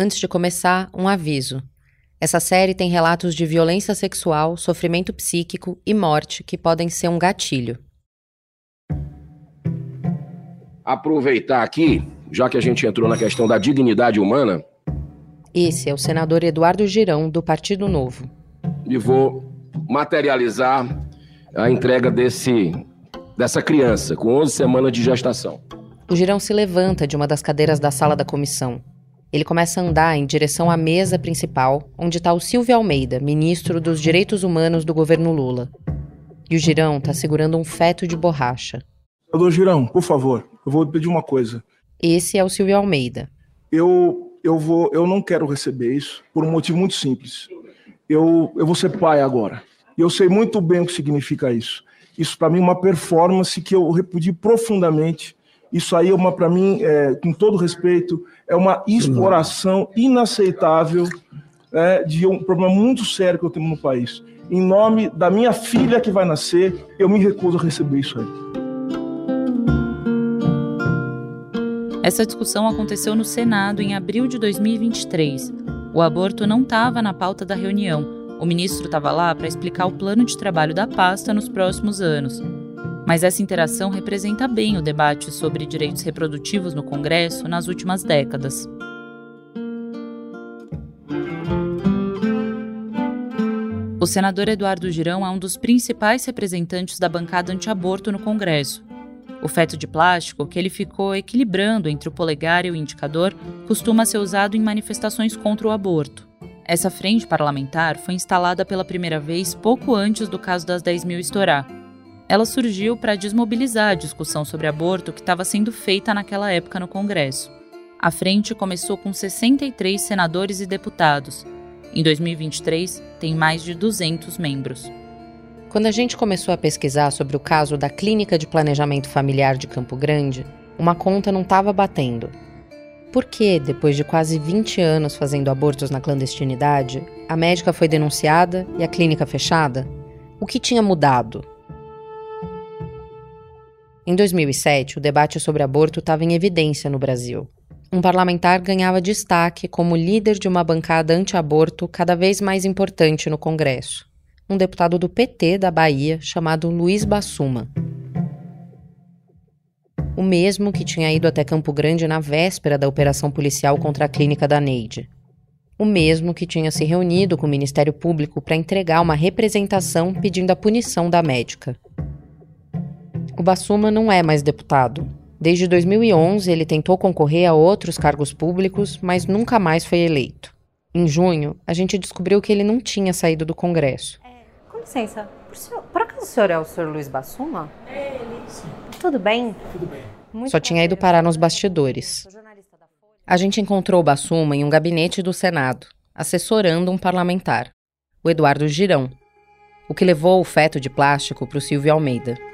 Antes de começar, um aviso. Essa série tem relatos de violência sexual, sofrimento psíquico e morte que podem ser um gatilho. Aproveitar aqui, já que a gente entrou na questão da dignidade humana. Esse é o senador Eduardo Girão, do Partido Novo. E vou materializar a entrega desse, dessa criança com 11 semanas de gestação. O Girão se levanta de uma das cadeiras da sala da comissão. Ele começa a andar em direção à mesa principal, onde está o Silvio Almeida, ministro dos Direitos Humanos do governo Lula. E o Girão está segurando um feto de borracha. Senador Girão, por favor, eu vou pedir uma coisa. Esse é o Silvio Almeida. Eu, eu, vou, eu não quero receber isso por um motivo muito simples. Eu, eu vou ser pai agora. E eu sei muito bem o que significa isso. Isso, para mim, é uma performance que eu repudio profundamente. Isso aí, é uma para mim, é, com todo respeito, é uma exploração inaceitável é, de um problema muito sério que eu tenho no país. Em nome da minha filha que vai nascer, eu me recuso a receber isso aí. Essa discussão aconteceu no Senado em abril de 2023. O aborto não estava na pauta da reunião. O ministro estava lá para explicar o plano de trabalho da pasta nos próximos anos. Mas essa interação representa bem o debate sobre direitos reprodutivos no Congresso nas últimas décadas. O senador Eduardo Girão é um dos principais representantes da bancada anti-aborto no Congresso. O feto de plástico, que ele ficou equilibrando entre o polegar e o indicador, costuma ser usado em manifestações contra o aborto. Essa frente parlamentar foi instalada pela primeira vez pouco antes do caso das 10 mil estourar, ela surgiu para desmobilizar a discussão sobre aborto que estava sendo feita naquela época no Congresso. A frente começou com 63 senadores e deputados. Em 2023, tem mais de 200 membros. Quando a gente começou a pesquisar sobre o caso da Clínica de Planejamento Familiar de Campo Grande, uma conta não estava batendo. Por que, depois de quase 20 anos fazendo abortos na clandestinidade, a médica foi denunciada e a clínica fechada? O que tinha mudado? Em 2007, o debate sobre aborto estava em evidência no Brasil. Um parlamentar ganhava destaque como líder de uma bancada anti-aborto cada vez mais importante no Congresso. Um deputado do PT da Bahia chamado Luiz Bassuma. O mesmo que tinha ido até Campo Grande na véspera da operação policial contra a clínica da Neide. O mesmo que tinha se reunido com o Ministério Público para entregar uma representação pedindo a punição da médica. O Bassuma não é mais deputado. Desde 2011, ele tentou concorrer a outros cargos públicos, mas nunca mais foi eleito. Em junho, a gente descobriu que ele não tinha saído do Congresso. É, com licença, por, senhor, por, acaso o senhor é o senhor Luiz Bassuma? É ele. Sim. Tudo bem? Tudo bem. Muito Só tinha ido parar nos bastidores. A gente encontrou o Bassuma em um gabinete do Senado, assessorando um parlamentar, o Eduardo Girão, o que levou o feto de plástico para o Silvio Almeida.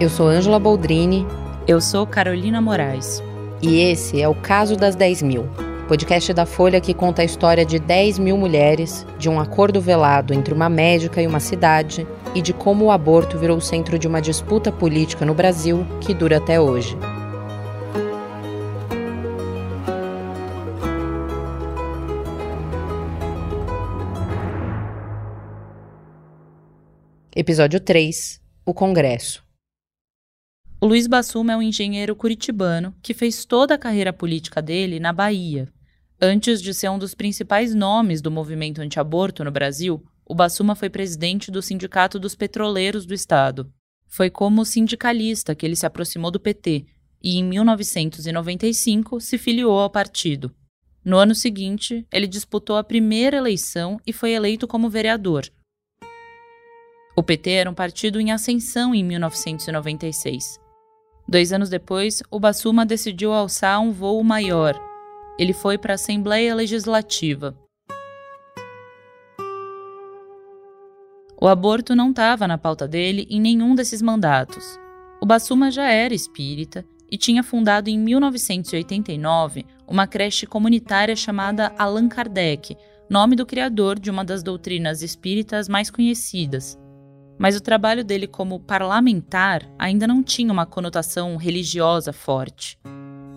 Eu sou Ângela Boldrini. Eu sou Carolina Moraes. E esse é o Caso das 10 Mil, podcast da Folha que conta a história de 10 mil mulheres, de um acordo velado entre uma médica e uma cidade e de como o aborto virou o centro de uma disputa política no Brasil que dura até hoje. Episódio 3 O Congresso. O Luiz Bassuma é um engenheiro curitibano que fez toda a carreira política dele na Bahia. Antes de ser um dos principais nomes do movimento antiaborto no Brasil, o Bassuma foi presidente do Sindicato dos Petroleiros do Estado. Foi como sindicalista que ele se aproximou do PT e, em 1995, se filiou ao partido. No ano seguinte, ele disputou a primeira eleição e foi eleito como vereador. O PT era um partido em ascensão em 1996. Dois anos depois, o Bassuma decidiu alçar um voo maior. Ele foi para a Assembleia Legislativa. O aborto não estava na pauta dele em nenhum desses mandatos. O Bassuma já era espírita e tinha fundado em 1989 uma creche comunitária chamada Allan Kardec, nome do criador de uma das doutrinas espíritas mais conhecidas. Mas o trabalho dele como parlamentar ainda não tinha uma conotação religiosa forte.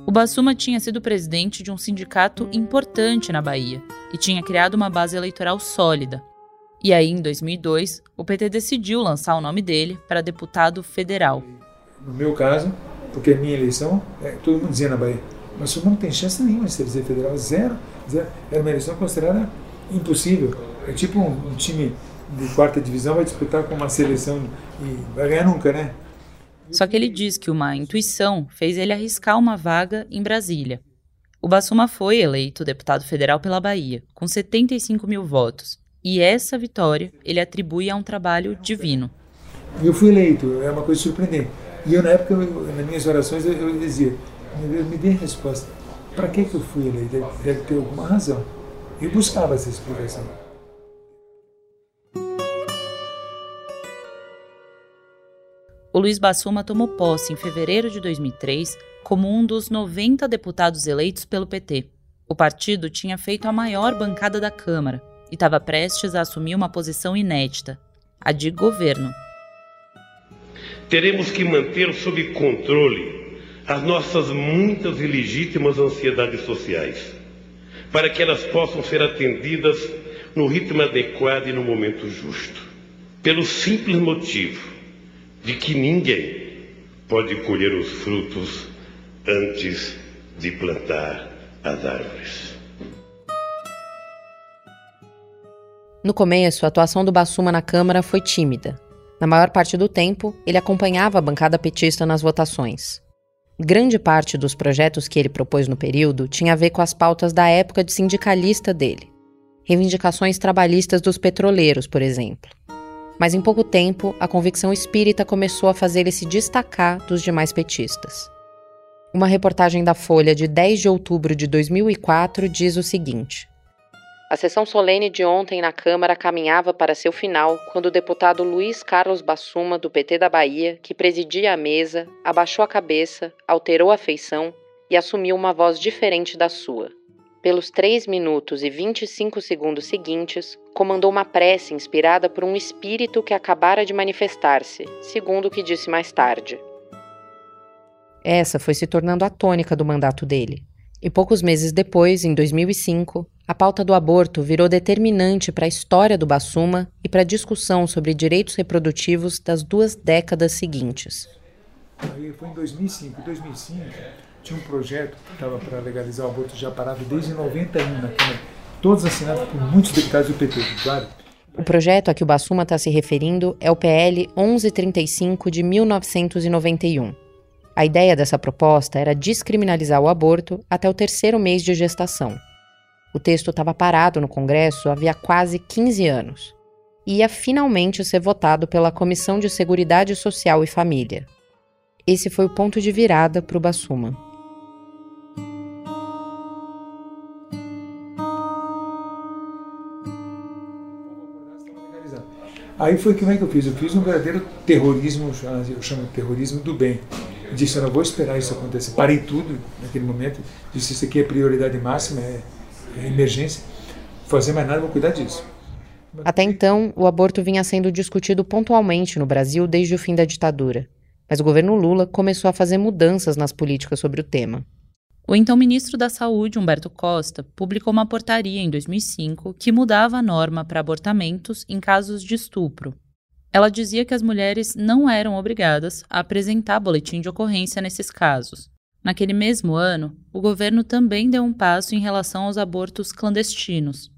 O Bassuma tinha sido presidente de um sindicato importante na Bahia e tinha criado uma base eleitoral sólida. E aí, em 2002, o PT decidiu lançar o nome dele para deputado federal. No meu caso, porque a minha eleição, é, todo mundo dizia na Bahia, mas não tem chance nenhuma de ser federal, zero, zero. Era uma eleição considerada impossível. É tipo um, um time de quarta divisão vai disputar com uma seleção e vai ganhar nunca, né? Só que ele diz que uma intuição fez ele arriscar uma vaga em Brasília. O Bassuma foi eleito deputado federal pela Bahia, com 75 mil votos. E essa vitória ele atribui a um trabalho divino. Eu fui eleito, é uma coisa surpreendente. E eu, na época, eu, nas minhas orações, eu, eu dizia: meu Deus, me dê a resposta. Para que, que eu fui eleito? Deve, deve ter alguma razão. Eu buscava essa explicação. O Luiz Bassuma tomou posse em fevereiro de 2003 como um dos 90 deputados eleitos pelo PT. O partido tinha feito a maior bancada da Câmara e estava prestes a assumir uma posição inédita, a de governo. Teremos que manter sob controle as nossas muitas e legítimas ansiedades sociais, para que elas possam ser atendidas no ritmo adequado e no momento justo. Pelo simples motivo de que ninguém pode colher os frutos antes de plantar as árvores. No começo, a atuação do Bassuma na Câmara foi tímida. Na maior parte do tempo, ele acompanhava a bancada petista nas votações. Grande parte dos projetos que ele propôs no período tinha a ver com as pautas da época de sindicalista dele. Reivindicações trabalhistas dos petroleiros, por exemplo mas em pouco tempo a convicção espírita começou a fazer ele se destacar dos demais petistas. Uma reportagem da Folha de 10 de outubro de 2004 diz o seguinte: A sessão solene de ontem na Câmara caminhava para seu final quando o deputado Luiz Carlos Bassuma, do PT da Bahia, que presidia a mesa, abaixou a cabeça, alterou a feição e assumiu uma voz diferente da sua. Pelos 3 minutos e 25 segundos seguintes, comandou uma prece inspirada por um espírito que acabara de manifestar-se, segundo o que disse mais tarde. Essa foi se tornando a tônica do mandato dele. E poucos meses depois, em 2005, a pauta do aborto virou determinante para a história do Bassuma e para a discussão sobre direitos reprodutivos das duas décadas seguintes. Aí foi em 2005. 2005 tinha um projeto que estava para legalizar o aborto já parado desde 91 na Câmara, todos assinados por muitos deputados do PT, claro. O projeto a que o Bassuma está se referindo é o PL 1135 de 1991. A ideia dessa proposta era descriminalizar o aborto até o terceiro mês de gestação. O texto estava parado no Congresso havia quase 15 anos e ia finalmente ser votado pela Comissão de Seguridade Social e Família. Esse foi o ponto de virada para o Bassuma. Aí foi como é que eu fiz? Eu fiz um verdadeiro terrorismo, eu chamo de terrorismo do bem. Disse, eu não vou esperar isso acontecer. Parei tudo naquele momento. Disse, isso aqui é prioridade máxima, é, é emergência. Fazer mais nada, vou cuidar disso. Até então, o aborto vinha sendo discutido pontualmente no Brasil desde o fim da ditadura. Mas o governo Lula começou a fazer mudanças nas políticas sobre o tema. O então ministro da Saúde, Humberto Costa, publicou uma portaria em 2005 que mudava a norma para abortamentos em casos de estupro. Ela dizia que as mulheres não eram obrigadas a apresentar boletim de ocorrência nesses casos. Naquele mesmo ano, o governo também deu um passo em relação aos abortos clandestinos.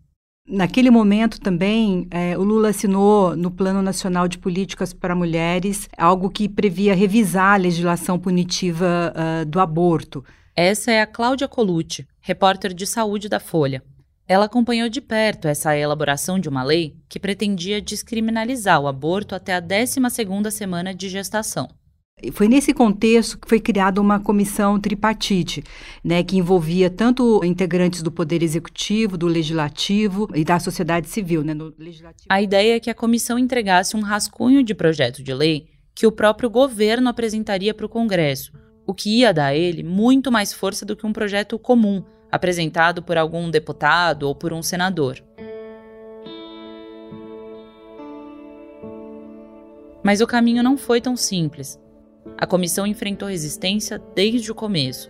Naquele momento também, é, o Lula assinou no Plano Nacional de Políticas para Mulheres algo que previa revisar a legislação punitiva uh, do aborto. Essa é a Cláudia Colucci, repórter de saúde da Folha. Ela acompanhou de perto essa elaboração de uma lei que pretendia descriminalizar o aborto até a 12ª semana de gestação. Foi nesse contexto que foi criada uma comissão tripartite, né, que envolvia tanto integrantes do Poder Executivo, do Legislativo e da sociedade civil. Né, a ideia é que a comissão entregasse um rascunho de projeto de lei que o próprio governo apresentaria para o Congresso, o que ia dar a ele muito mais força do que um projeto comum, apresentado por algum deputado ou por um senador. Mas o caminho não foi tão simples. A comissão enfrentou resistência desde o começo.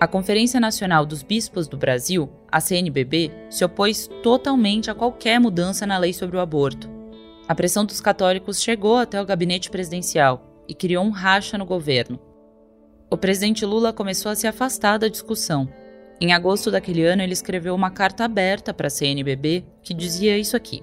A Conferência Nacional dos Bispos do Brasil, a CNBB, se opôs totalmente a qualquer mudança na lei sobre o aborto. A pressão dos católicos chegou até o gabinete presidencial e criou um racha no governo. O presidente Lula começou a se afastar da discussão. Em agosto daquele ano, ele escreveu uma carta aberta para a CNBB que dizia isso aqui.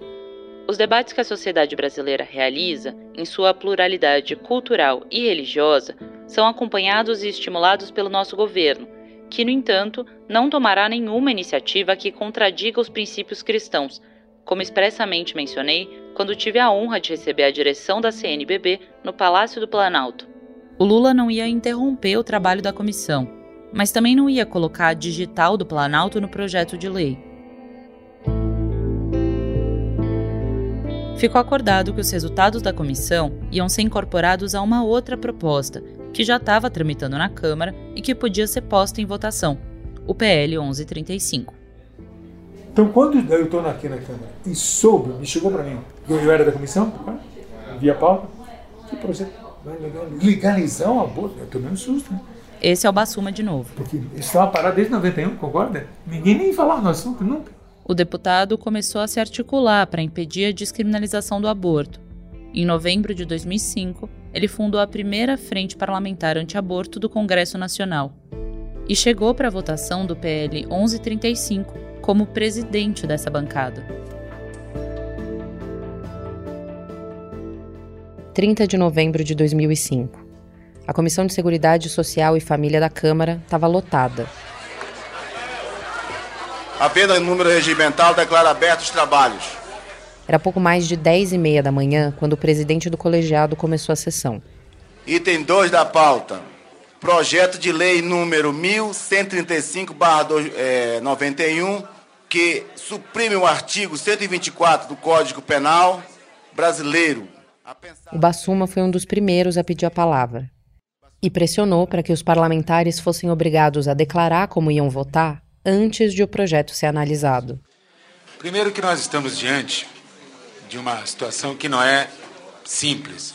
Os debates que a sociedade brasileira realiza, em sua pluralidade cultural e religiosa, são acompanhados e estimulados pelo nosso governo, que, no entanto, não tomará nenhuma iniciativa que contradiga os princípios cristãos, como expressamente mencionei quando tive a honra de receber a direção da CNBB no Palácio do Planalto. O Lula não ia interromper o trabalho da comissão, mas também não ia colocar a digital do Planalto no projeto de lei. ficou acordado que os resultados da comissão iam ser incorporados a uma outra proposta, que já estava tramitando na Câmara e que podia ser posta em votação, o PL 1135. Então, quando eu estou aqui na Câmara e soube, me chegou para mim, eu, era da comissão, via pauta, que projeto legalizar o aborto? Eu tomei um susto, né? Esse é o Bassuma de novo. Porque estava parado desde 91, concorda? Ninguém nem falava no assunto, nunca o deputado começou a se articular para impedir a descriminalização do aborto. Em novembro de 2005, ele fundou a primeira frente parlamentar anti-aborto do Congresso Nacional e chegou para a votação do PL 1135 como presidente dessa bancada. 30 de novembro de 2005. A Comissão de Seguridade Social e Família da Câmara estava lotada Apenas número regimental declara abertos os trabalhos. Era pouco mais de 10 e meia da manhã quando o presidente do colegiado começou a sessão. Item 2 da pauta. Projeto de lei número 1135-91, é, que suprime o artigo 124 do Código Penal brasileiro. O Bassuma foi um dos primeiros a pedir a palavra e pressionou para que os parlamentares fossem obrigados a declarar como iam votar antes de o projeto ser analisado. Primeiro que nós estamos diante de uma situação que não é simples.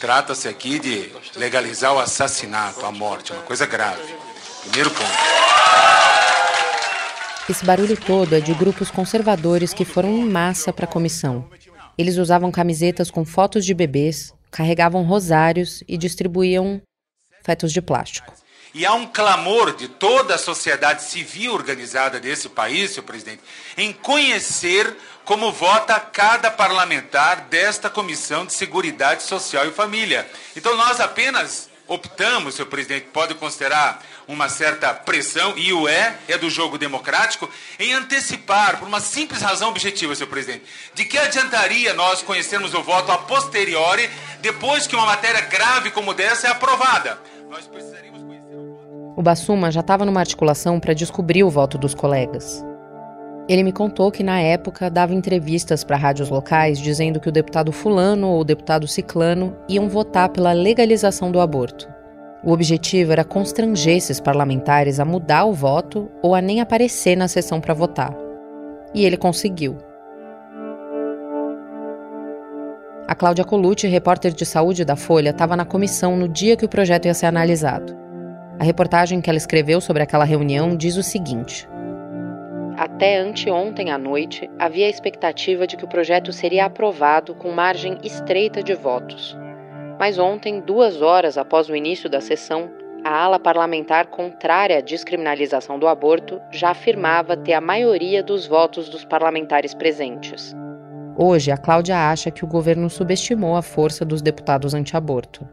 Trata-se aqui de legalizar o assassinato, a morte, uma coisa grave. Primeiro ponto. Esse barulho todo é de grupos conservadores que foram em massa para a comissão. Eles usavam camisetas com fotos de bebês, carregavam rosários e distribuíam fetos de plástico. E há um clamor de toda a sociedade civil organizada desse país, senhor presidente, em conhecer como vota cada parlamentar desta Comissão de Seguridade Social e Família. Então nós apenas optamos, senhor presidente, pode considerar uma certa pressão, e o é, é do jogo democrático, em antecipar, por uma simples razão objetiva, senhor presidente, de que adiantaria nós conhecermos o voto a posteriori, depois que uma matéria grave como dessa é aprovada? Nós precisaríamos o Bassuma já estava numa articulação para descobrir o voto dos colegas. Ele me contou que, na época, dava entrevistas para rádios locais dizendo que o deputado Fulano ou o deputado Ciclano iam votar pela legalização do aborto. O objetivo era constranger esses parlamentares a mudar o voto ou a nem aparecer na sessão para votar. E ele conseguiu. A Cláudia Colucci, repórter de saúde da Folha, estava na comissão no dia que o projeto ia ser analisado. A reportagem que ela escreveu sobre aquela reunião diz o seguinte: Até anteontem à noite, havia a expectativa de que o projeto seria aprovado com margem estreita de votos. Mas ontem, duas horas após o início da sessão, a ala parlamentar contrária à descriminalização do aborto já afirmava ter a maioria dos votos dos parlamentares presentes. Hoje, a Cláudia acha que o governo subestimou a força dos deputados anti-aborto.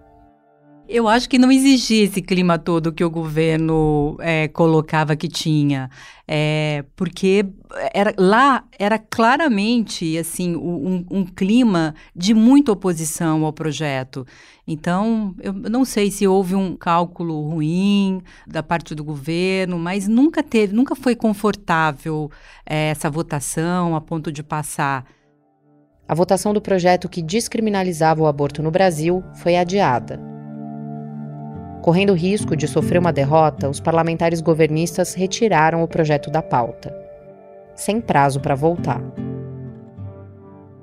Eu acho que não exigia esse clima todo que o governo é, colocava que tinha, é, porque era, lá era claramente assim um, um, clima de muita oposição ao projeto. Então, eu não sei se houve um cálculo ruim da parte do governo, mas nunca teve, nunca foi confortável é, essa votação a ponto de passar. A votação do projeto que descriminalizava o aborto no Brasil foi adiada. Correndo o risco de sofrer uma derrota, os parlamentares governistas retiraram o projeto da pauta, sem prazo para voltar.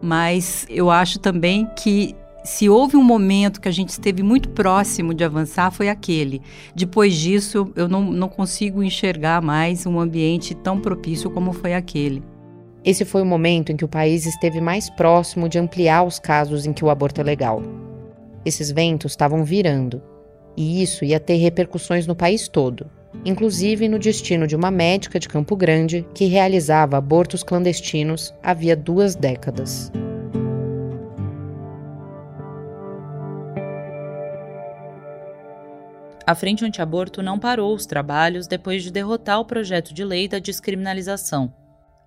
Mas eu acho também que se houve um momento que a gente esteve muito próximo de avançar, foi aquele. Depois disso, eu não, não consigo enxergar mais um ambiente tão propício como foi aquele. Esse foi o momento em que o país esteve mais próximo de ampliar os casos em que o aborto é legal. Esses ventos estavam virando, e isso ia ter repercussões no país todo, inclusive no destino de uma médica de Campo Grande que realizava abortos clandestinos havia duas décadas. A Frente Antiaborto não parou os trabalhos depois de derrotar o projeto de lei da descriminalização.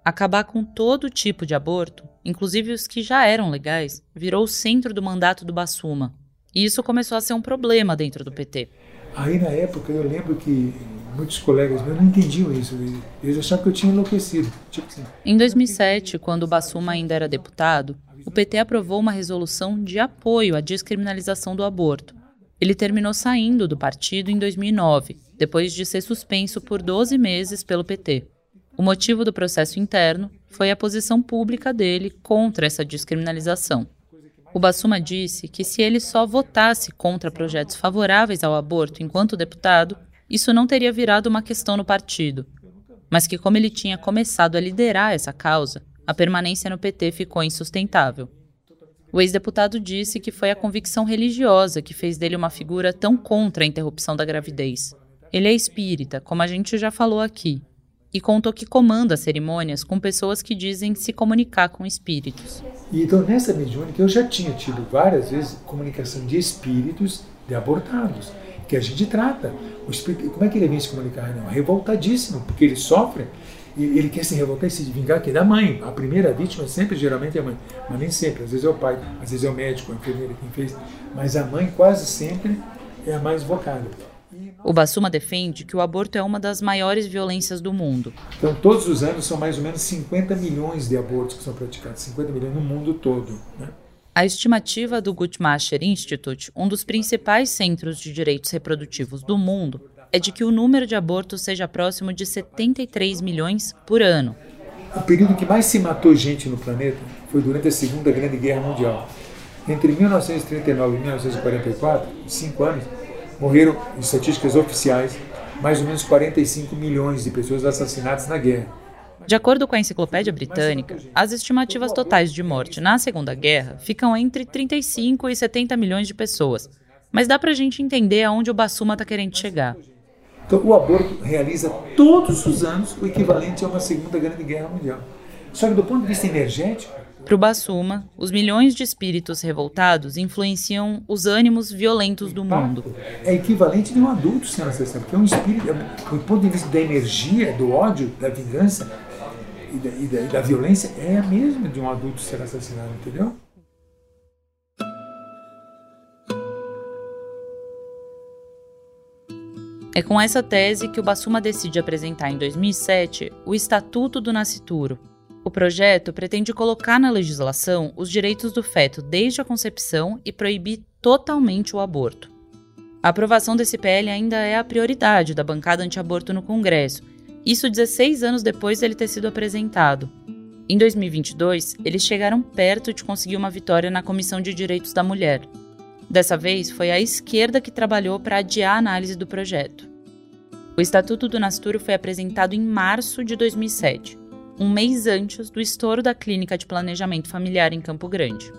Acabar com todo tipo de aborto, inclusive os que já eram legais, virou o centro do mandato do Bassuma. E isso começou a ser um problema dentro do PT. Aí na época eu lembro que muitos colegas meus não entendiam isso. Eles achavam que eu tinha enlouquecido. Tipo assim. Em 2007, quando o Bassuma ainda era deputado, o PT aprovou uma resolução de apoio à descriminalização do aborto, ele terminou saindo do partido em 2009, depois de ser suspenso por 12 meses pelo PT. O motivo do processo interno foi a posição pública dele contra essa descriminalização. O Bassuma disse que se ele só votasse contra projetos favoráveis ao aborto enquanto deputado, isso não teria virado uma questão no partido. Mas que, como ele tinha começado a liderar essa causa, a permanência no PT ficou insustentável. O ex-deputado disse que foi a convicção religiosa que fez dele uma figura tão contra a interrupção da gravidez. Ele é espírita, como a gente já falou aqui, e contou que comanda cerimônias com pessoas que dizem se comunicar com espíritos. Então, nessa mediúnica, eu já tinha tido várias vezes comunicação de espíritos de abortados, que a gente trata. O espírito, como é que ele vem se comunicar? Não, revoltadíssimo, porque ele sofre ele quer se revoltar e se vingar que é da mãe. A primeira vítima sempre, geralmente, é a mãe. Mas nem sempre. Às vezes é o pai, às vezes é o médico, a enfermeira quem fez. Mas a mãe quase sempre é a mais invocada. O Bassuma defende que o aborto é uma das maiores violências do mundo. Então, todos os anos são mais ou menos 50 milhões de abortos que são praticados, 50 milhões no mundo todo. Né? A estimativa do Guttmacher Institute, um dos principais centros de direitos reprodutivos do mundo, é de que o número de abortos seja próximo de 73 milhões por ano. O período que mais se matou gente no planeta foi durante a Segunda Grande Guerra Mundial. Entre 1939 e 1944, cinco anos, morreram, em estatísticas oficiais, mais ou menos 45 milhões de pessoas assassinadas na guerra. De acordo com a Enciclopédia Britânica, as estimativas totais de morte na Segunda Guerra ficam entre 35 e 70 milhões de pessoas. Mas dá para a gente entender aonde o Bassuma está querendo chegar. Então, o aborto realiza todos os anos o equivalente a uma Segunda Grande Guerra Mundial. Só que do ponto de vista energético. Para o Bassuma, os milhões de espíritos revoltados influenciam os ânimos violentos do mundo. É equivalente de um adulto sendo assassinado, porque é um espírito, é do ponto de vista da energia, do ódio, da vingança e da, e da, e da violência, é a mesma de um adulto ser assassinado, entendeu? É com essa tese que o Bassuma decide apresentar em 2007 o Estatuto do Nascituro. O projeto pretende colocar na legislação os direitos do feto desde a concepção e proibir totalmente o aborto. A aprovação desse PL ainda é a prioridade da bancada anti-aborto no Congresso, isso 16 anos depois dele ter sido apresentado. Em 2022, eles chegaram perto de conseguir uma vitória na Comissão de Direitos da Mulher. Dessa vez, foi a esquerda que trabalhou para adiar a análise do projeto. O Estatuto do Nascituro foi apresentado em março de 2007, um mês antes do estouro da Clínica de Planejamento Familiar em Campo Grande.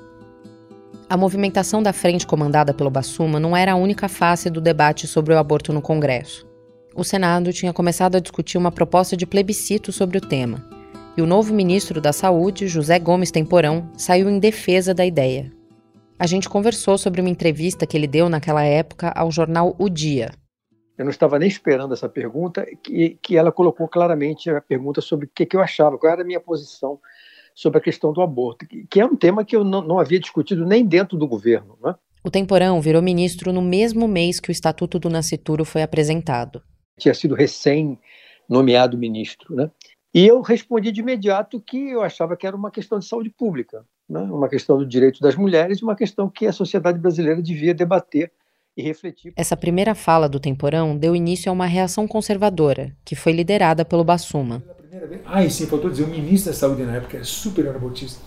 A movimentação da frente comandada pelo Bassuma não era a única face do debate sobre o aborto no Congresso. O Senado tinha começado a discutir uma proposta de plebiscito sobre o tema, e o novo ministro da Saúde, José Gomes Temporão, saiu em defesa da ideia. A gente conversou sobre uma entrevista que ele deu naquela época ao jornal O Dia. Eu não estava nem esperando essa pergunta, que, que ela colocou claramente a pergunta sobre o que, que eu achava, qual era a minha posição sobre a questão do aborto, que, que é um tema que eu não, não havia discutido nem dentro do governo. Né? O Temporão virou ministro no mesmo mês que o Estatuto do Nascituro foi apresentado. Tinha sido recém-nomeado ministro. Né? E eu respondi de imediato que eu achava que era uma questão de saúde pública né? uma questão do direito das mulheres, uma questão que a sociedade brasileira devia debater e refletir. Essa primeira fala do Temporão deu início a uma reação conservadora, que foi liderada pelo Bassuma. Ah, e sim, faltou dizer, o ministro da Saúde na época era super anabolista,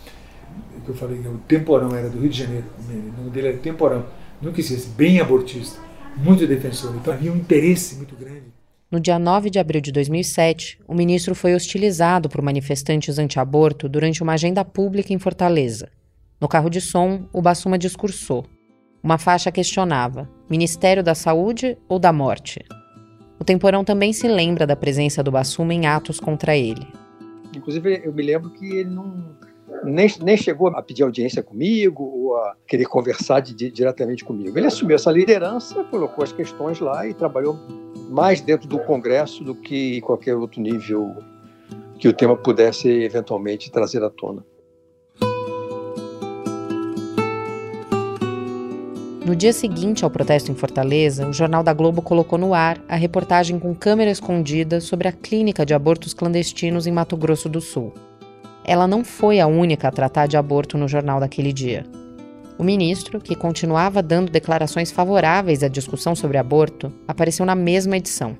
que eu falei, o Temporão era do Rio de Janeiro, o nome dele era Temporão, nunca esqueci, bem abortista, muito defensor. Então havia um interesse muito grande. No dia 9 de abril de 2007, o ministro foi hostilizado por manifestantes anti-aborto durante uma agenda pública em Fortaleza. No carro de som, o Bassuma discursou. Uma faixa questionava: Ministério da Saúde ou da Morte? O Temporão também se lembra da presença do Bassuma em atos contra ele. Inclusive, eu me lembro que ele não nem, nem chegou a pedir audiência comigo ou a querer conversar de, diretamente comigo. Ele assumiu essa liderança, colocou as questões lá e trabalhou mais dentro do Congresso do que em qualquer outro nível que o tema pudesse eventualmente trazer à tona. No dia seguinte ao protesto em Fortaleza, o Jornal da Globo colocou no ar a reportagem com câmera escondida sobre a clínica de abortos clandestinos em Mato Grosso do Sul. Ela não foi a única a tratar de aborto no jornal daquele dia. O ministro, que continuava dando declarações favoráveis à discussão sobre aborto, apareceu na mesma edição.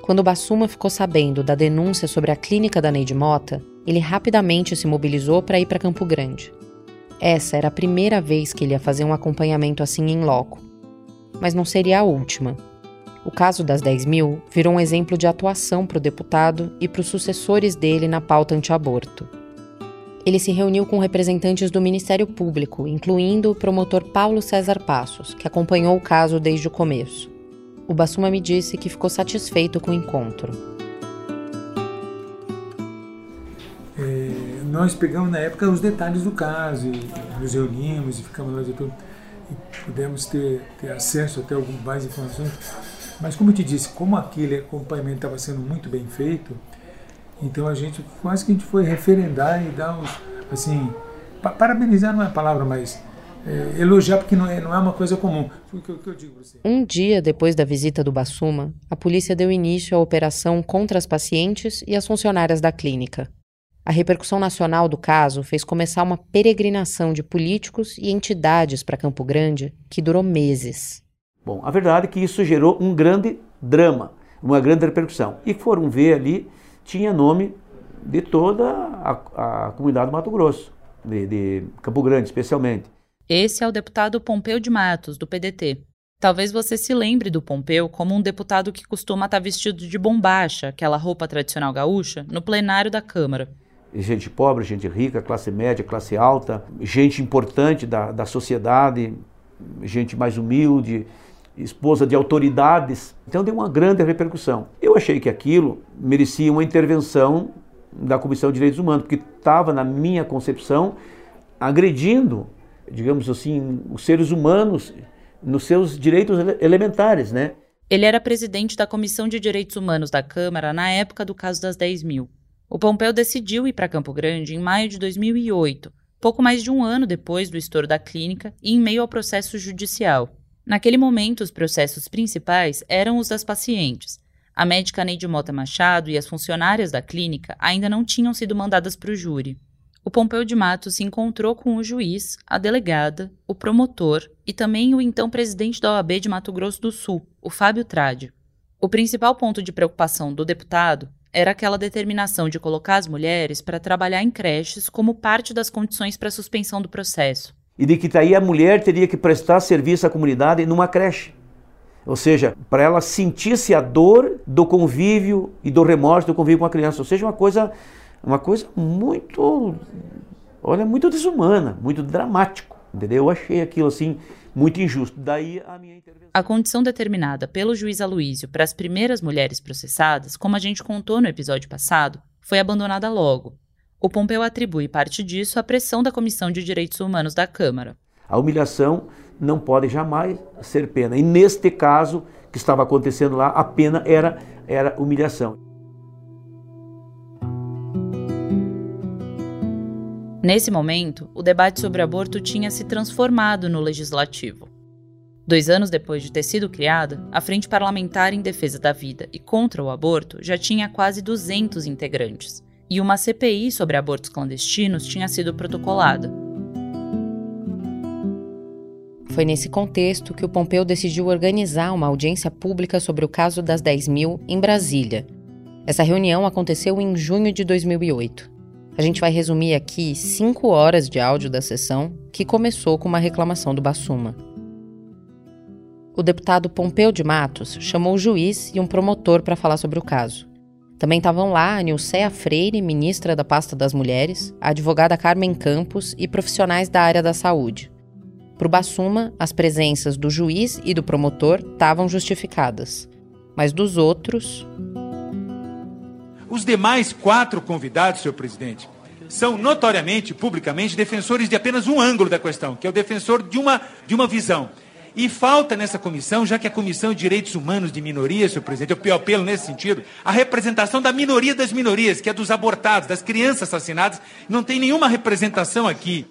Quando Bassuma ficou sabendo da denúncia sobre a clínica da Neide Mota, ele rapidamente se mobilizou para ir para Campo Grande. Essa era a primeira vez que ele ia fazer um acompanhamento assim em loco. Mas não seria a última. O caso das 10 mil virou um exemplo de atuação para o deputado e para os sucessores dele na pauta anti-aborto. Ele se reuniu com representantes do Ministério Público, incluindo o promotor Paulo César Passos, que acompanhou o caso desde o começo. O Bassuma me disse que ficou satisfeito com o encontro. Nós pegamos na época os detalhes do caso, e nos reunimos e ficamos lá de tudo, e pudemos ter, ter acesso até algumas informações mas como eu te disse, como aquele acompanhamento estava sendo muito bem feito, então a gente quase que a gente foi referendar e dar os, assim, parabenizar não é a palavra, mas é, elogiar porque não é, não é uma coisa comum. Um dia depois da visita do Bassuma, a polícia deu início à operação contra as pacientes e as funcionárias da clínica. A repercussão nacional do caso fez começar uma peregrinação de políticos e entidades para Campo Grande que durou meses. Bom, a verdade é que isso gerou um grande drama, uma grande repercussão. E foram ver ali, tinha nome de toda a, a comunidade do Mato Grosso, de, de Campo Grande especialmente. Esse é o deputado Pompeu de Matos, do PDT. Talvez você se lembre do Pompeu como um deputado que costuma estar vestido de bombacha, aquela roupa tradicional gaúcha, no plenário da Câmara. Gente pobre, gente rica, classe média, classe alta, gente importante da, da sociedade, gente mais humilde, esposa de autoridades. Então deu uma grande repercussão. Eu achei que aquilo merecia uma intervenção da Comissão de Direitos Humanos, porque estava, na minha concepção, agredindo, digamos assim, os seres humanos nos seus direitos elementares, né? Ele era presidente da Comissão de Direitos Humanos da Câmara na época do caso das 10 mil. O Pompeu decidiu ir para Campo Grande em maio de 2008, pouco mais de um ano depois do estouro da clínica e em meio ao processo judicial. Naquele momento, os processos principais eram os das pacientes. A médica Neide Mota Machado e as funcionárias da clínica ainda não tinham sido mandadas para o júri. O Pompeu de Matos se encontrou com o juiz, a delegada, o promotor e também o então presidente da OAB de Mato Grosso do Sul, o Fábio Trade. O principal ponto de preocupação do deputado era aquela determinação de colocar as mulheres para trabalhar em creches como parte das condições para a suspensão do processo e de que daí a mulher teria que prestar serviço à comunidade numa creche. Ou seja, para ela sentir-se a dor do convívio e do remorso do convívio com a criança. Ou seja, uma coisa, uma coisa muito, olha, muito desumana, muito dramático. Entendeu? Eu achei aquilo assim muito injusto. Daí a minha intervenção. A condição determinada pelo juiz Aloísio para as primeiras mulheres processadas, como a gente contou no episódio passado, foi abandonada logo, o Pompeu atribui parte disso à pressão da Comissão de Direitos Humanos da Câmara. A humilhação não pode jamais ser pena. E neste caso que estava acontecendo lá, a pena era, era humilhação. Nesse momento, o debate sobre aborto tinha se transformado no legislativo. Dois anos depois de ter sido criada, a Frente Parlamentar em Defesa da Vida e contra o Aborto já tinha quase 200 integrantes e uma CPI sobre abortos clandestinos tinha sido protocolada. Foi nesse contexto que o Pompeu decidiu organizar uma audiência pública sobre o caso das 10 mil em Brasília. Essa reunião aconteceu em junho de 2008. A gente vai resumir aqui cinco horas de áudio da sessão, que começou com uma reclamação do Bassuma. O deputado Pompeu de Matos chamou o juiz e um promotor para falar sobre o caso. Também estavam lá a Nilceia Freire, ministra da pasta das mulheres, a advogada Carmen Campos e profissionais da área da saúde. Para o Bassuma, as presenças do juiz e do promotor estavam justificadas. Mas dos outros. Os demais quatro convidados, senhor presidente, são notoriamente, publicamente, defensores de apenas um ângulo da questão, que é o defensor de uma, de uma visão. E falta nessa comissão, já que a Comissão de Direitos Humanos de Minorias, senhor presidente, eu apelo nesse sentido, a representação da minoria das minorias, que é dos abortados, das crianças assassinadas. Não tem nenhuma representação aqui.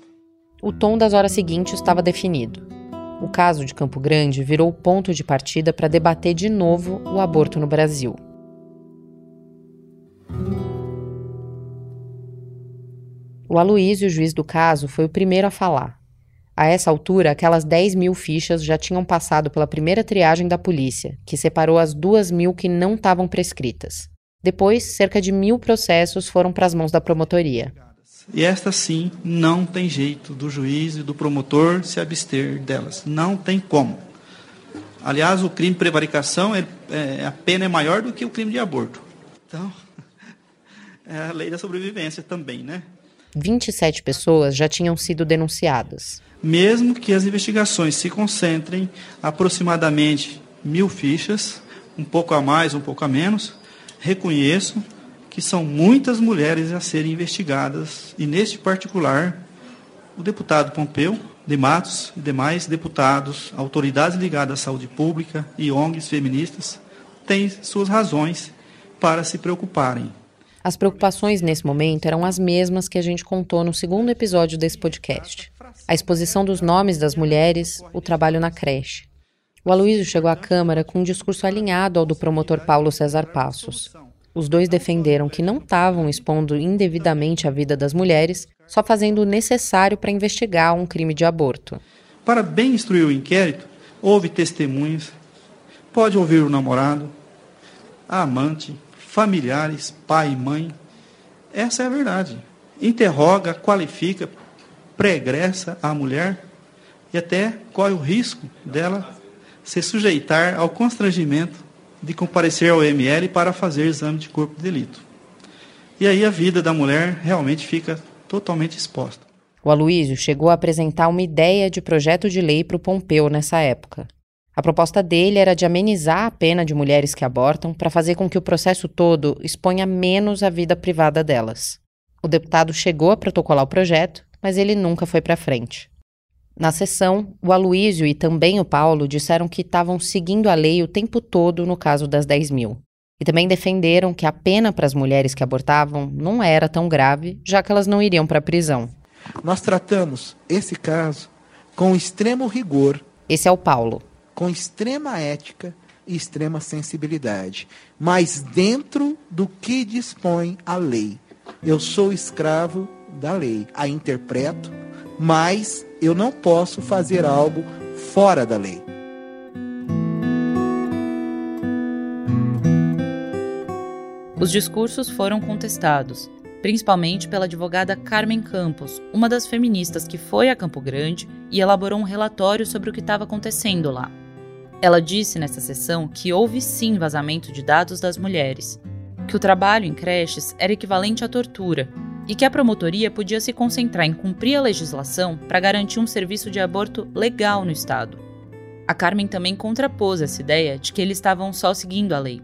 O tom das horas seguintes estava definido. O caso de Campo Grande virou o ponto de partida para debater de novo o aborto no Brasil. O Aloysio, juiz do caso, foi o primeiro a falar. A essa altura, aquelas 10 mil fichas já tinham passado pela primeira triagem da polícia, que separou as duas mil que não estavam prescritas. Depois, cerca de mil processos foram para as mãos da promotoria. E esta sim não tem jeito do juiz e do promotor se abster delas. Não tem como. Aliás, o crime de prevaricação, é, a pena é maior do que o crime de aborto. Então, é a lei da sobrevivência também, né? 27 pessoas já tinham sido denunciadas mesmo que as investigações se concentrem aproximadamente mil fichas, um pouco a mais, um pouco a menos, reconheço que são muitas mulheres a serem investigadas e, neste particular, o deputado Pompeu de Matos e demais deputados, autoridades ligadas à saúde pública e ONGs feministas têm suas razões para se preocuparem. As preocupações nesse momento eram as mesmas que a gente contou no segundo episódio desse podcast a exposição dos nomes das mulheres, o trabalho na creche. O Aloysio chegou à Câmara com um discurso alinhado ao do promotor Paulo César Passos. Os dois defenderam que não estavam expondo indevidamente a vida das mulheres, só fazendo o necessário para investigar um crime de aborto. Para bem instruir o inquérito, houve testemunhas, pode ouvir o namorado, a amante, familiares, pai e mãe. Essa é a verdade. Interroga, qualifica, pregressa à mulher e até corre o risco dela se sujeitar ao constrangimento de comparecer ao ML para fazer exame de corpo de delito. E aí a vida da mulher realmente fica totalmente exposta. O Aloísio chegou a apresentar uma ideia de projeto de lei para o Pompeu nessa época. A proposta dele era de amenizar a pena de mulheres que abortam para fazer com que o processo todo exponha menos a vida privada delas. O deputado chegou a protocolar o projeto mas ele nunca foi para frente. Na sessão, o Aloísio e também o Paulo disseram que estavam seguindo a lei o tempo todo no caso das 10 mil. E também defenderam que a pena para as mulheres que abortavam não era tão grave, já que elas não iriam para a prisão. Nós tratamos esse caso com extremo rigor. Esse é o Paulo. Com extrema ética e extrema sensibilidade, mas dentro do que dispõe a lei. Eu sou escravo da lei. A interpreto, mas eu não posso fazer algo fora da lei. Os discursos foram contestados, principalmente pela advogada Carmen Campos, uma das feministas que foi a Campo Grande e elaborou um relatório sobre o que estava acontecendo lá. Ela disse nessa sessão que houve sim vazamento de dados das mulheres, que o trabalho em creches era equivalente à tortura e que a promotoria podia se concentrar em cumprir a legislação para garantir um serviço de aborto legal no Estado. A Carmen também contrapôs essa ideia de que eles estavam só seguindo a lei.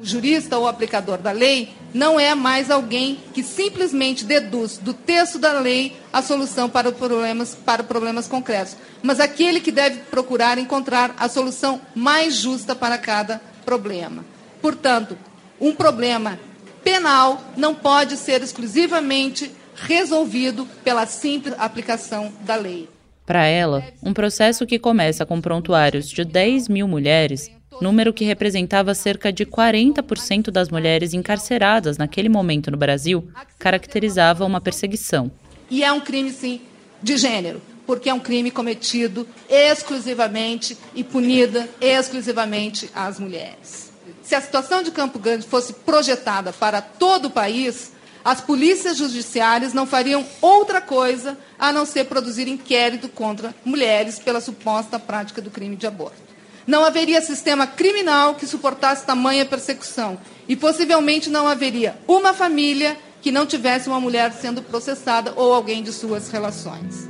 O jurista ou aplicador da lei não é mais alguém que simplesmente deduz do texto da lei a solução para problemas, para problemas concretos, mas aquele que deve procurar encontrar a solução mais justa para cada problema. Portanto, um problema penal não pode ser exclusivamente resolvido pela simples aplicação da lei. Para ela, um processo que começa com prontuários de 10 mil mulheres, número que representava cerca de 40% das mulheres encarceradas naquele momento no Brasil, caracterizava uma perseguição. E é um crime, sim, de gênero, porque é um crime cometido exclusivamente e punida exclusivamente às mulheres se a situação de Campo Grande fosse projetada para todo o país, as polícias judiciárias não fariam outra coisa a não ser produzir inquérito contra mulheres pela suposta prática do crime de aborto. Não haveria sistema criminal que suportasse tamanha persecução e possivelmente não haveria uma família que não tivesse uma mulher sendo processada ou alguém de suas relações.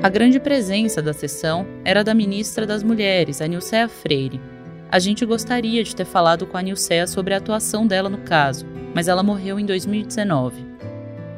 A grande presença da sessão era da ministra das Mulheres, a Nilcea Freire. A gente gostaria de ter falado com a Nilcea sobre a atuação dela no caso, mas ela morreu em 2019.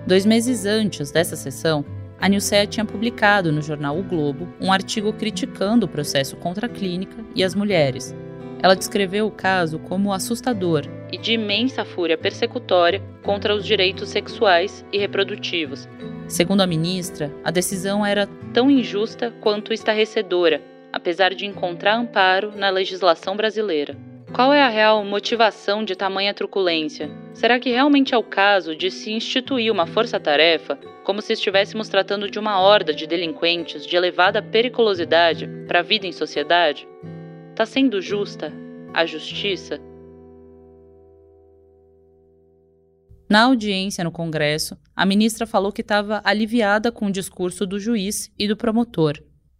Dois meses antes dessa sessão, a Nilcea tinha publicado no jornal O Globo um artigo criticando o processo contra a clínica e as mulheres. Ela descreveu o caso como assustador e de imensa fúria persecutória contra os direitos sexuais e reprodutivos. Segundo a ministra, a decisão era tão injusta quanto estarrecedora, apesar de encontrar amparo na legislação brasileira. Qual é a real motivação de tamanha truculência? Será que realmente é o caso de se instituir uma força-tarefa, como se estivéssemos tratando de uma horda de delinquentes de elevada periculosidade para a vida em sociedade? Está sendo justa a justiça? Na audiência no Congresso, a ministra falou que estava aliviada com o discurso do juiz e do promotor,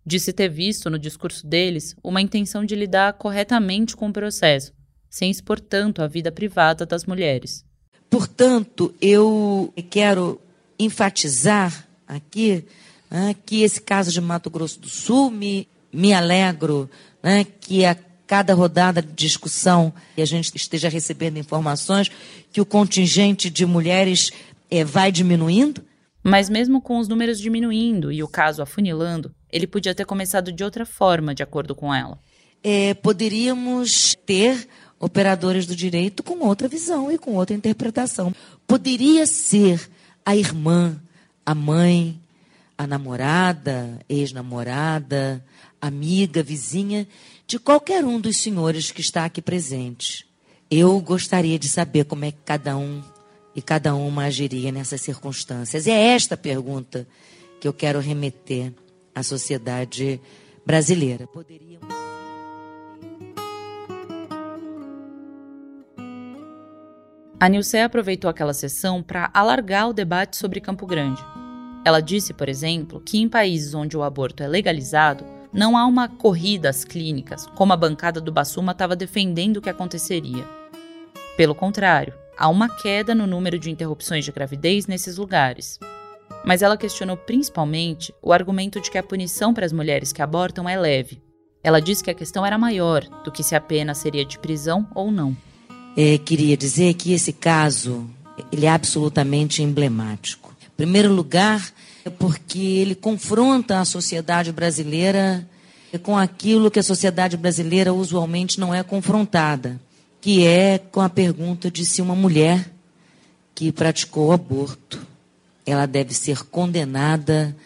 Disse ter visto no discurso deles uma intenção de lidar corretamente com o processo, sem expor tanto a vida privada das mulheres. Portanto, eu quero enfatizar aqui né, que esse caso de Mato Grosso do Sul me, me alegro né, que a cada rodada de discussão e a gente esteja recebendo informações que o contingente de mulheres é, vai diminuindo. Mas mesmo com os números diminuindo e o caso afunilando, ele podia ter começado de outra forma, de acordo com ela. É, poderíamos ter operadores do direito com outra visão e com outra interpretação. Poderia ser a irmã, a mãe, a namorada, ex-namorada, amiga, vizinha de qualquer um dos senhores que está aqui presente. Eu gostaria de saber como é que cada um e cada uma agiria nessas circunstâncias. E é esta pergunta que eu quero remeter a sociedade brasileira. A Nilce aproveitou aquela sessão para alargar o debate sobre Campo Grande. Ela disse, por exemplo, que em países onde o aborto é legalizado, não há uma corrida às clínicas, como a bancada do Bassuma estava defendendo que aconteceria. Pelo contrário, há uma queda no número de interrupções de gravidez nesses lugares mas ela questionou principalmente o argumento de que a punição para as mulheres que abortam é leve. Ela disse que a questão era maior do que se a pena seria de prisão ou não. É, queria dizer que esse caso ele é absolutamente emblemático. Em primeiro lugar, é porque ele confronta a sociedade brasileira com aquilo que a sociedade brasileira usualmente não é confrontada, que é com a pergunta de se uma mulher que praticou aborto ela deve ser condenada,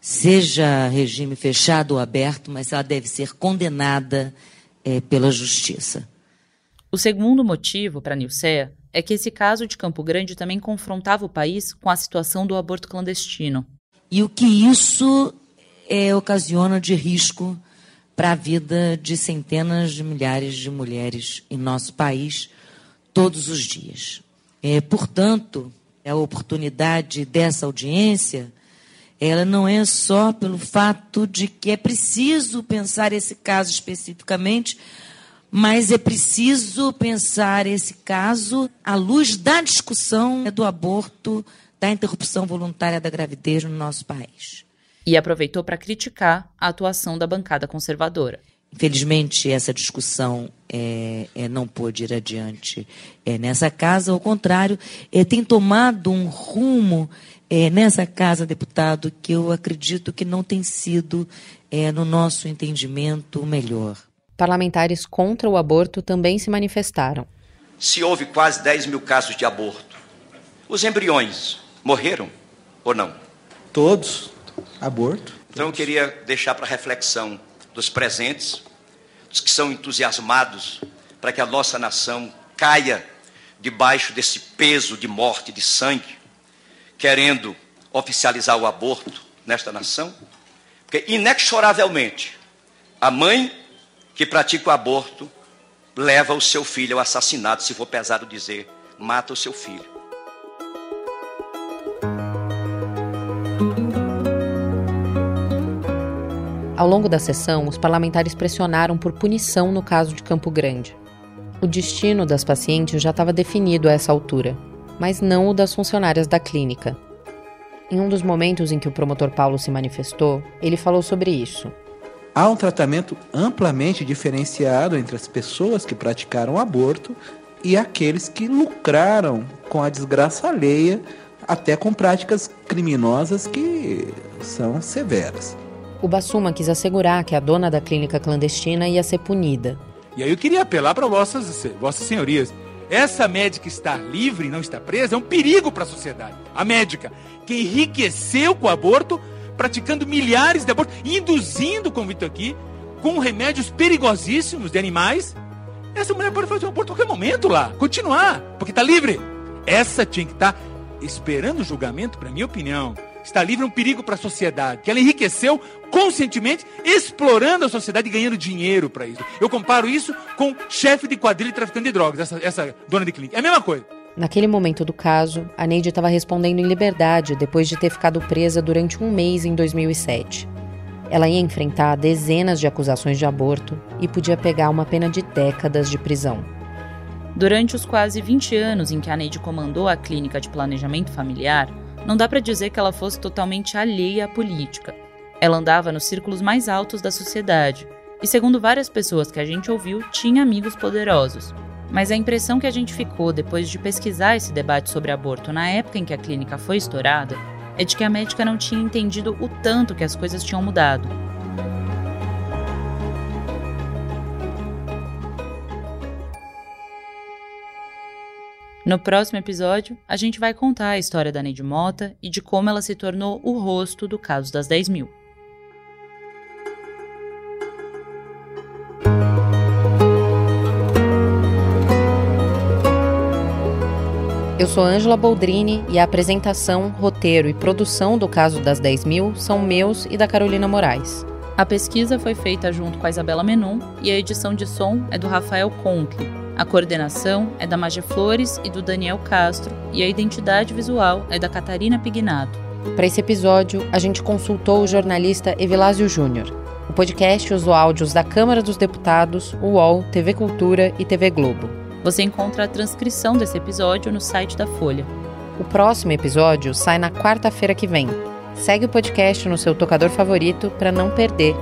seja regime fechado ou aberto, mas ela deve ser condenada é, pela justiça. O segundo motivo para a Nilceia é que esse caso de Campo Grande também confrontava o país com a situação do aborto clandestino. E o que isso é, ocasiona de risco para a vida de centenas de milhares de mulheres em nosso país todos os dias. É, portanto, a oportunidade dessa audiência, ela não é só pelo fato de que é preciso pensar esse caso especificamente, mas é preciso pensar esse caso à luz da discussão do aborto, da interrupção voluntária da gravidez no nosso país. E aproveitou para criticar a atuação da bancada conservadora. Infelizmente, essa discussão é, é, não pôde ir adiante é, nessa casa, ao contrário, é, tem tomado um rumo é, nessa casa, deputado, que eu acredito que não tem sido, é, no nosso entendimento, o melhor. Parlamentares contra o aborto também se manifestaram. Se houve quase 10 mil casos de aborto, os embriões morreram ou não? Todos. Aborto. Então eu queria deixar para reflexão dos presentes, dos que são entusiasmados para que a nossa nação caia debaixo desse peso de morte, de sangue, querendo oficializar o aborto nesta nação, porque inexoravelmente a mãe que pratica o aborto leva o seu filho ao assassinato, se for pesado dizer, mata o seu filho. Ao longo da sessão, os parlamentares pressionaram por punição no caso de Campo Grande. O destino das pacientes já estava definido a essa altura, mas não o das funcionárias da clínica. Em um dos momentos em que o promotor Paulo se manifestou, ele falou sobre isso. Há um tratamento amplamente diferenciado entre as pessoas que praticaram aborto e aqueles que lucraram com a desgraça alheia, até com práticas criminosas que são severas. O Bassuma quis assegurar que a dona da clínica clandestina ia ser punida. E aí eu queria apelar para vossas, vossas senhorias. Essa médica estar livre e não estar presa é um perigo para a sociedade. A médica que enriqueceu com o aborto, praticando milhares de abortos, induzindo, como Vitor aqui, com remédios perigosíssimos de animais. Essa mulher pode fazer um aborto a qualquer momento lá, continuar, porque está livre. Essa tinha que estar tá esperando o julgamento, para minha opinião está livre é um perigo para a sociedade, que ela enriqueceu conscientemente, explorando a sociedade e ganhando dinheiro para isso. Eu comparo isso com chefe de quadrilha traficante de drogas, essa, essa dona de clínica. É a mesma coisa. Naquele momento do caso, a Neide estava respondendo em liberdade depois de ter ficado presa durante um mês em 2007. Ela ia enfrentar dezenas de acusações de aborto e podia pegar uma pena de décadas de prisão. Durante os quase 20 anos em que a Neide comandou a clínica de planejamento familiar, não dá para dizer que ela fosse totalmente alheia à política. Ela andava nos círculos mais altos da sociedade e, segundo várias pessoas que a gente ouviu, tinha amigos poderosos. Mas a impressão que a gente ficou depois de pesquisar esse debate sobre aborto na época em que a clínica foi estourada é de que a médica não tinha entendido o tanto que as coisas tinham mudado. No próximo episódio, a gente vai contar a história da Neide Mota e de como ela se tornou o rosto do caso das 10 mil. Eu sou Ângela Boldrini e a apresentação, roteiro e produção do caso das 10 mil são meus e da Carolina Moraes. A pesquisa foi feita junto com a Isabela Menon e a edição de som é do Rafael Conkle. A coordenação é da Magia Flores e do Daniel Castro, e a identidade visual é da Catarina Pignato. Para esse episódio, a gente consultou o jornalista Evilásio Júnior. O podcast usou áudios da Câmara dos Deputados, UOL, TV Cultura e TV Globo. Você encontra a transcrição desse episódio no site da Folha. O próximo episódio sai na quarta-feira que vem. Segue o podcast no seu tocador favorito para não perder